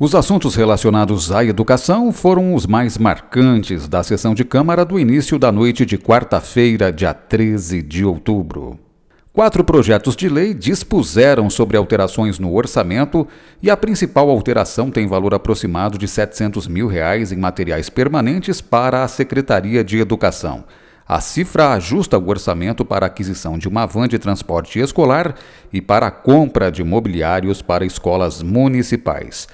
Os assuntos relacionados à educação foram os mais marcantes da sessão de Câmara do início da noite de quarta-feira, dia 13 de outubro. Quatro projetos de lei dispuseram sobre alterações no orçamento e a principal alteração tem valor aproximado de 700 mil reais em materiais permanentes para a Secretaria de Educação. A cifra ajusta o orçamento para a aquisição de uma van de transporte escolar e para a compra de mobiliários para escolas municipais.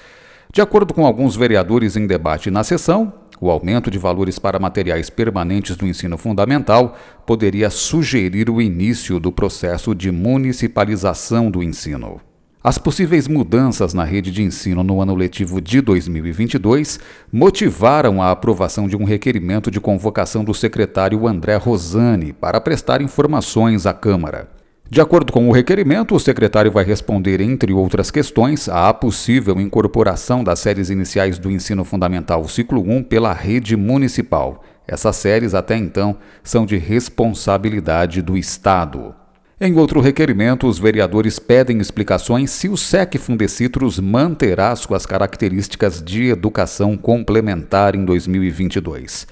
De acordo com alguns vereadores em debate na sessão, o aumento de valores para materiais permanentes do ensino fundamental poderia sugerir o início do processo de municipalização do ensino. As possíveis mudanças na rede de ensino no ano letivo de 2022 motivaram a aprovação de um requerimento de convocação do secretário André Rosani para prestar informações à Câmara. De acordo com o requerimento, o secretário vai responder, entre outras questões, à possível incorporação das séries iniciais do ensino fundamental ciclo 1 pela rede municipal. Essas séries, até então, são de responsabilidade do Estado. Em outro requerimento, os vereadores pedem explicações se o SEC Fundecitrus manterá suas características de educação complementar em 2022.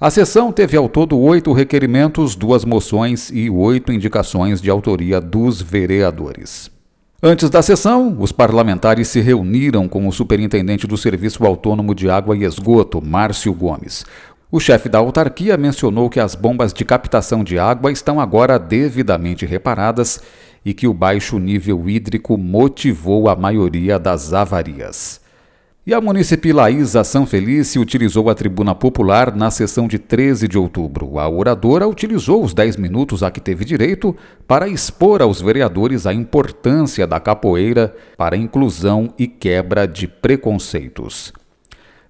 A sessão teve ao todo oito requerimentos, duas moções e oito indicações de autoria dos vereadores. Antes da sessão, os parlamentares se reuniram com o superintendente do Serviço Autônomo de Água e Esgoto, Márcio Gomes. O chefe da autarquia mencionou que as bombas de captação de água estão agora devidamente reparadas e que o baixo nível hídrico motivou a maioria das avarias. E a munícipe Laísa Sanfelice utilizou a tribuna popular na sessão de 13 de outubro. A oradora utilizou os 10 minutos a que teve direito para expor aos vereadores a importância da capoeira para inclusão e quebra de preconceitos.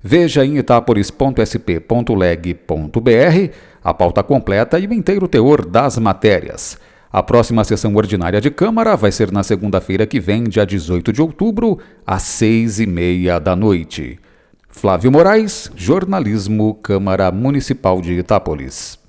Veja em itaporis.sp.leg.br a pauta completa e o inteiro teor das matérias. A próxima sessão ordinária de Câmara vai ser na segunda-feira que vem, dia 18 de outubro, às seis e meia da noite. Flávio Moraes, Jornalismo, Câmara Municipal de Itápolis.